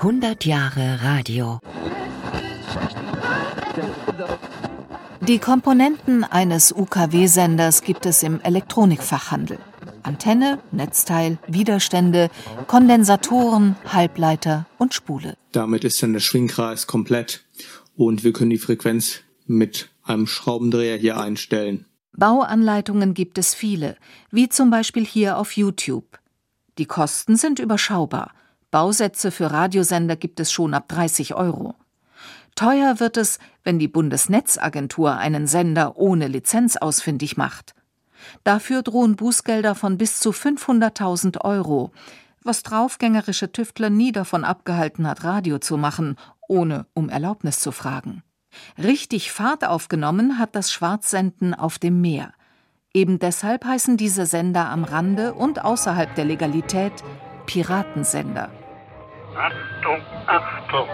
100 Jahre Radio. Die Komponenten eines UKW-Senders gibt es im Elektronikfachhandel. Antenne, Netzteil, Widerstände, Kondensatoren, Halbleiter und Spule. Damit ist dann der Schwingkreis komplett und wir können die Frequenz mit einem Schraubendreher hier einstellen. Bauanleitungen gibt es viele, wie zum Beispiel hier auf YouTube. Die Kosten sind überschaubar. Bausätze für Radiosender gibt es schon ab 30 Euro. Teuer wird es, wenn die Bundesnetzagentur einen Sender ohne Lizenz ausfindig macht. Dafür drohen Bußgelder von bis zu 500.000 Euro, was draufgängerische Tüftler nie davon abgehalten hat, Radio zu machen, ohne um Erlaubnis zu fragen. Richtig Fahrt aufgenommen hat das Schwarzsenden auf dem Meer. Eben deshalb heißen diese Sender am Rande und außerhalb der Legalität Piratensender. Achtung, Achtung!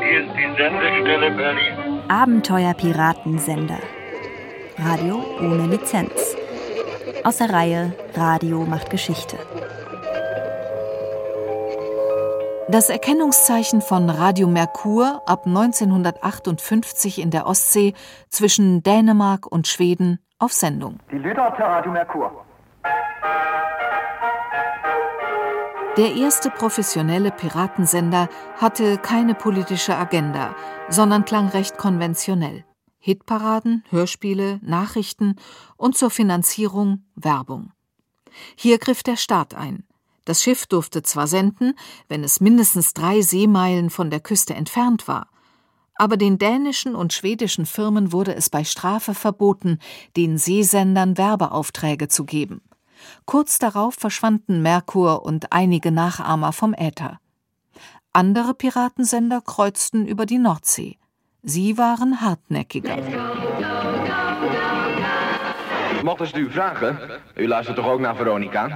Hier ist die Sendestelle Berlin. Abenteuer-Piratensender. Radio ohne Lizenz. Aus der Reihe Radio macht Geschichte. Das Erkennungszeichen von Radio Merkur ab 1958 in der Ostsee zwischen Dänemark und Schweden auf Sendung. Die til Radio Merkur. Der erste professionelle Piratensender hatte keine politische Agenda, sondern klang recht konventionell. Hitparaden, Hörspiele, Nachrichten und zur Finanzierung Werbung. Hier griff der Staat ein. Das Schiff durfte zwar senden, wenn es mindestens drei Seemeilen von der Küste entfernt war, aber den dänischen und schwedischen Firmen wurde es bei Strafe verboten, den Seesendern Werbeaufträge zu geben. Kurz darauf verschwanden Merkur und einige Nachahmer vom Äther. Andere Piratensender kreuzten über die Nordsee. Sie waren hartnäckiger. Mochten Sie vragen, u luistert toch ook naar Veronica?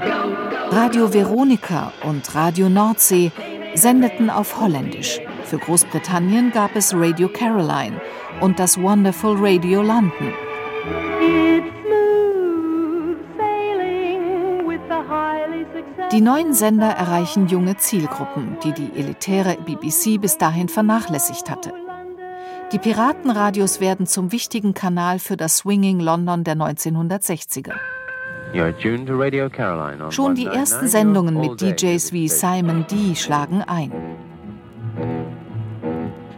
Radio Veronica und Radio Nordsee sendeten auf Holländisch. Für Großbritannien gab es Radio Caroline und das Wonderful Radio London. Die neuen Sender erreichen junge Zielgruppen, die die elitäre BBC bis dahin vernachlässigt hatte. Die Piratenradios werden zum wichtigen Kanal für das Swinging London der 1960er. Schon die ersten Sendungen mit DJs wie Simon D schlagen ein.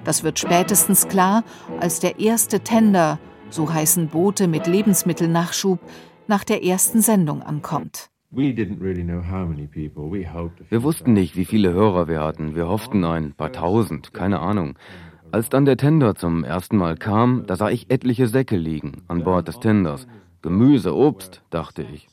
Das wird spätestens klar, als der erste Tender, so heißen Boote mit Lebensmittelnachschub, nach der ersten Sendung ankommt. Wir wussten nicht, wie viele Hörer wir hatten. Wir hofften ein paar tausend, keine Ahnung. Als dann der Tender zum ersten Mal kam, da sah ich etliche Säcke liegen an Bord des Tenders. Gemüse, Obst, dachte ich.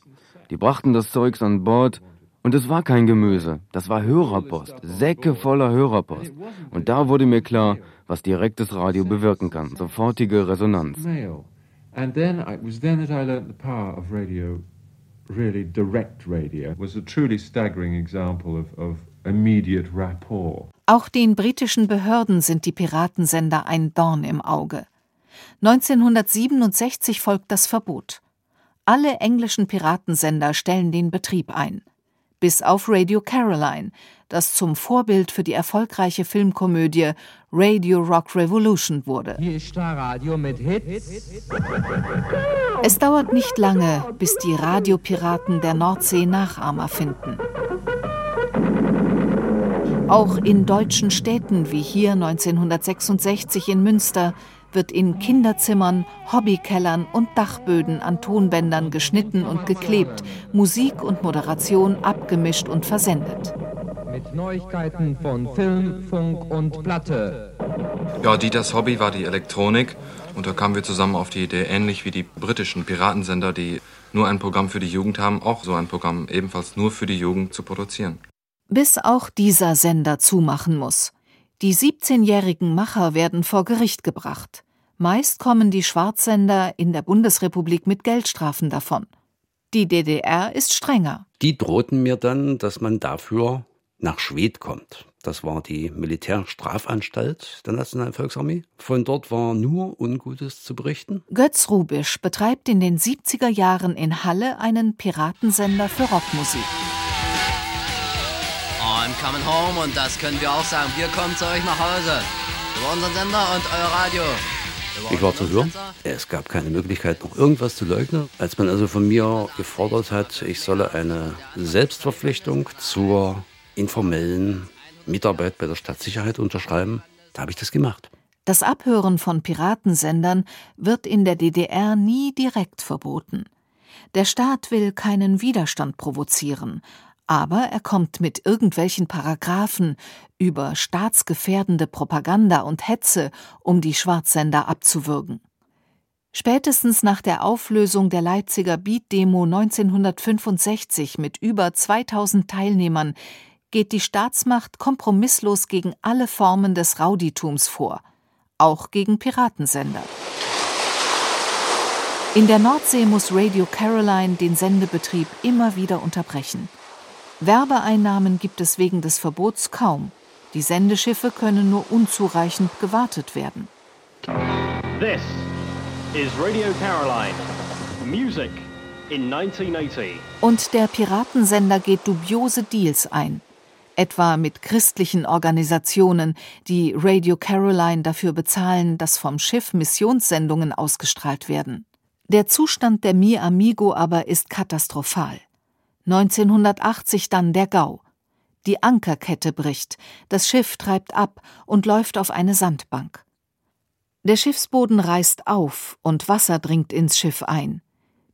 Die brachten das Zeugs an Bord und es war kein Gemüse, das war Hörerpost, Säcke voller Hörerpost. Und da wurde mir klar, was direktes Radio bewirken kann, sofortige Resonanz. And then it was then that I learned the power of radio really direct radio was a truly staggering example of, of immediate rapport. Auch den britischen Behörden sind die Piratensender ein Dorn im Auge. 1967 folgt das Verbot. Alle englischen Piratensender stellen den Betrieb ein. Bis auf Radio Caroline, das zum Vorbild für die erfolgreiche Filmkomödie Radio Rock Revolution wurde. Hier ist Radio mit Hits. Es dauert nicht lange, bis die Radiopiraten der Nordsee Nachahmer finden. Auch in deutschen Städten wie hier 1966 in Münster wird in Kinderzimmern, Hobbykellern und Dachböden an Tonbändern geschnitten und geklebt, Musik und Moderation abgemischt und versendet. Mit Neuigkeiten von Film, Funk und Platte. Ja, Dieters Hobby war die Elektronik und da kamen wir zusammen auf die Idee, ähnlich wie die britischen Piratensender, die nur ein Programm für die Jugend haben, auch so ein Programm ebenfalls nur für die Jugend zu produzieren. Bis auch dieser Sender zumachen muss. Die 17-jährigen Macher werden vor Gericht gebracht. Meist kommen die Schwarzsender in der Bundesrepublik mit Geldstrafen davon. Die DDR ist strenger. Die drohten mir dann, dass man dafür nach Schwedt kommt. Das war die Militärstrafanstalt der Nationalen Volksarmee. Von dort war nur Ungutes zu berichten. Götz Rubisch betreibt in den 70er Jahren in Halle einen Piratensender für Rockmusik. I'm coming home und das können wir auch sagen. Wir kommen zu euch nach Hause. Über unseren Sender und euer Radio. Ich war zu hören. Es gab keine Möglichkeit, noch irgendwas zu leugnen. Als man also von mir gefordert hat, ich solle eine Selbstverpflichtung zur informellen Mitarbeit bei der Stadtsicherheit unterschreiben, da habe ich das gemacht. Das Abhören von Piratensendern wird in der DDR nie direkt verboten. Der Staat will keinen Widerstand provozieren, aber er kommt mit irgendwelchen Paragraphen über staatsgefährdende Propaganda und Hetze, um die Schwarzsender abzuwürgen. Spätestens nach der Auflösung der Leipziger Beat-Demo 1965 mit über 2000 Teilnehmern geht die Staatsmacht kompromisslos gegen alle Formen des Rauditums vor, auch gegen Piratensender. In der Nordsee muss Radio Caroline den Sendebetrieb immer wieder unterbrechen. Werbeeinnahmen gibt es wegen des Verbots kaum. Die Sendeschiffe können nur unzureichend gewartet werden. This is Radio Caroline. Music in 1980. Und der Piratensender geht dubiose Deals ein. Etwa mit christlichen Organisationen, die Radio Caroline dafür bezahlen, dass vom Schiff Missionssendungen ausgestrahlt werden. Der Zustand der Mi Amigo aber ist katastrophal. 1980 dann der Gau. Die Ankerkette bricht, das Schiff treibt ab und läuft auf eine Sandbank. Der Schiffsboden reißt auf und Wasser dringt ins Schiff ein.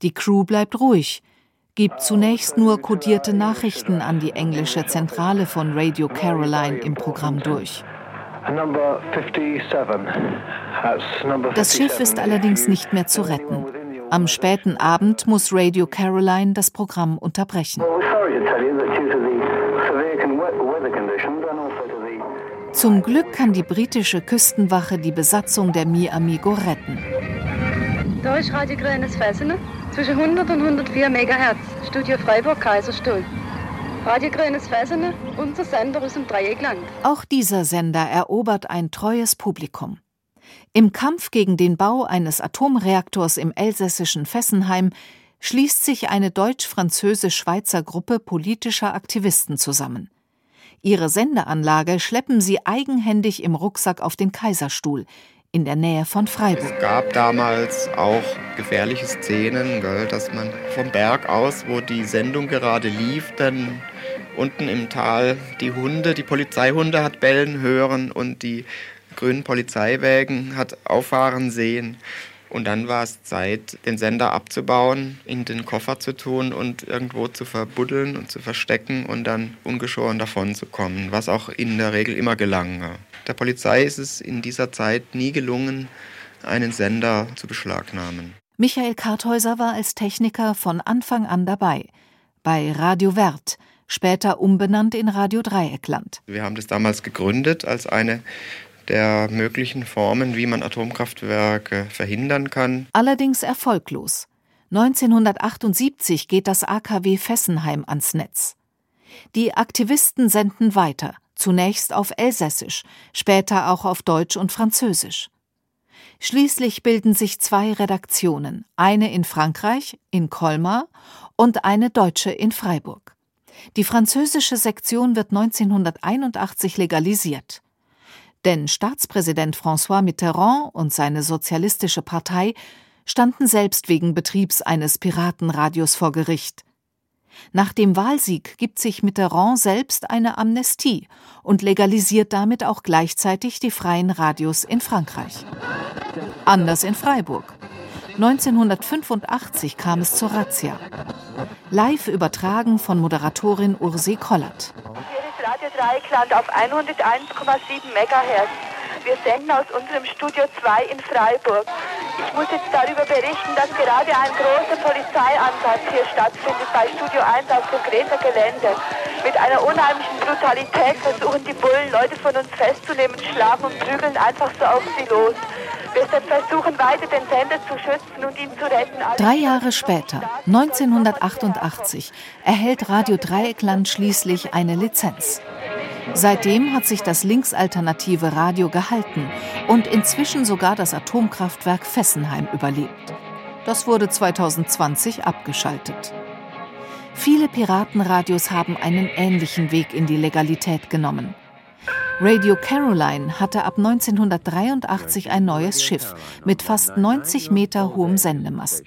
Die Crew bleibt ruhig, gibt zunächst nur kodierte Nachrichten an die englische Zentrale von Radio Caroline im Programm durch. Das Schiff ist allerdings nicht mehr zu retten. Am späten Abend muss Radio Caroline das Programm unterbrechen. Zum Glück kann die britische Küstenwache die Besatzung der Mi Amigo retten. Da ist Radio Grünes Fessener zwischen 100 und 104 MHz, Studio Freiburg Kaiserstuhl. Radio Grünes Fessener, unser Sender aus dem Dreieckland. Auch dieser Sender erobert ein treues Publikum. Im Kampf gegen den Bau eines Atomreaktors im elsässischen Fessenheim schließt sich eine deutsch-französisch-schweizer Gruppe politischer Aktivisten zusammen. Ihre Sendeanlage schleppen sie eigenhändig im Rucksack auf den Kaiserstuhl in der Nähe von Freiburg. Es gab damals auch gefährliche Szenen, dass man vom Berg aus, wo die Sendung gerade lief, dann unten im Tal die Hunde, die Polizeihunde hat bellen hören und die grünen Polizeiwägen hat auffahren sehen. Und dann war es Zeit, den Sender abzubauen, in den Koffer zu tun und irgendwo zu verbuddeln und zu verstecken und dann ungeschoren davon zu kommen, was auch in der Regel immer gelang. Der Polizei ist es in dieser Zeit nie gelungen, einen Sender zu beschlagnahmen. Michael Karthäuser war als Techniker von Anfang an dabei. Bei Radio Wert, später umbenannt in Radio Dreieckland. Wir haben das damals gegründet als eine der möglichen Formen, wie man Atomkraftwerke verhindern kann. Allerdings erfolglos. 1978 geht das AKW Fessenheim ans Netz. Die Aktivisten senden weiter, zunächst auf Elsässisch, später auch auf Deutsch und Französisch. Schließlich bilden sich zwei Redaktionen, eine in Frankreich, in Colmar, und eine deutsche in Freiburg. Die französische Sektion wird 1981 legalisiert. Denn Staatspräsident François Mitterrand und seine Sozialistische Partei standen selbst wegen Betriebs eines Piratenradios vor Gericht. Nach dem Wahlsieg gibt sich Mitterrand selbst eine Amnestie und legalisiert damit auch gleichzeitig die freien Radios in Frankreich. Anders in Freiburg. 1985 kam es zur Razzia. Live übertragen von Moderatorin Ursi Kollert. Radio Dreieckland auf 101,7 MHz. Wir senden aus unserem Studio 2 in Freiburg. Ich muss jetzt darüber berichten, dass gerade ein großer Polizeieinsatz hier stattfindet bei Studio 1 auf dem Gräser Gelände. Mit einer unheimlichen Brutalität versuchen die Bullen, Leute von uns festzunehmen, schlagen und prügeln einfach so auf sie los. Wir versuchen weiter den Sender zu schützen und ihn zu retten. Drei Jahre später, 1988, erhält Radio Dreieckland schließlich eine Lizenz. Seitdem hat sich das linksalternative Radio gehalten und inzwischen sogar das Atomkraftwerk Fessenheim überlebt. Das wurde 2020 abgeschaltet. Viele Piratenradios haben einen ähnlichen Weg in die Legalität genommen. Radio Caroline hatte ab 1983 ein neues Schiff mit fast 90 Meter hohem Sendemast.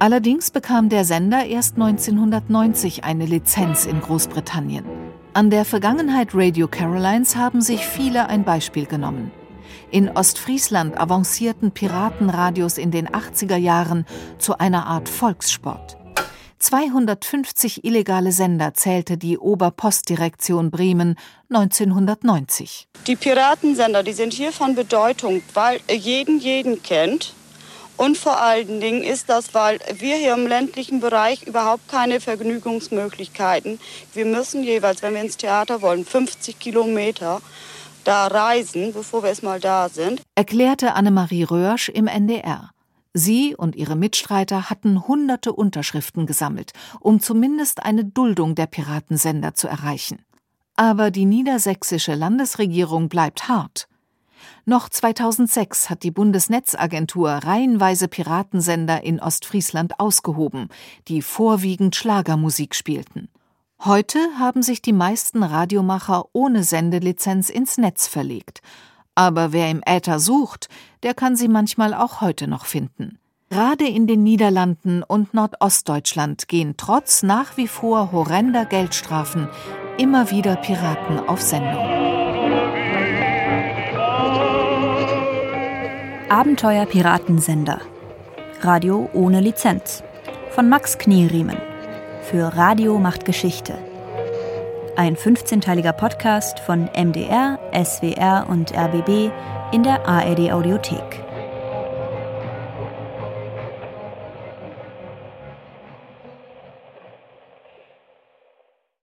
Allerdings bekam der Sender erst 1990 eine Lizenz in Großbritannien. An der Vergangenheit Radio Carolines haben sich viele ein Beispiel genommen. In Ostfriesland avancierten Piratenradios in den 80er Jahren zu einer Art Volkssport. 250 illegale Sender zählte die Oberpostdirektion Bremen 1990. Die Piratensender, die sind hier von Bedeutung, weil jeden jeden kennt. Und vor allen Dingen ist das, weil wir hier im ländlichen Bereich überhaupt keine Vergnügungsmöglichkeiten. Wir müssen jeweils, wenn wir ins Theater wollen, 50 Kilometer da reisen, bevor wir erstmal da sind. Erklärte Annemarie Röhrsch im NDR. Sie und ihre Mitstreiter hatten hunderte Unterschriften gesammelt, um zumindest eine Duldung der Piratensender zu erreichen. Aber die niedersächsische Landesregierung bleibt hart. Noch 2006 hat die Bundesnetzagentur reihenweise Piratensender in Ostfriesland ausgehoben, die vorwiegend Schlagermusik spielten. Heute haben sich die meisten Radiomacher ohne Sendelizenz ins Netz verlegt aber wer im Äther sucht, der kann sie manchmal auch heute noch finden. Gerade in den Niederlanden und Nordostdeutschland gehen trotz nach wie vor horrender Geldstrafen immer wieder Piraten auf Sendung. Abenteuer Piratensender. Radio ohne Lizenz. Von Max Knielriemen. Für Radio macht Geschichte ein 15-teiliger Podcast von MDR, SWR und RBB in der ARD Audiothek.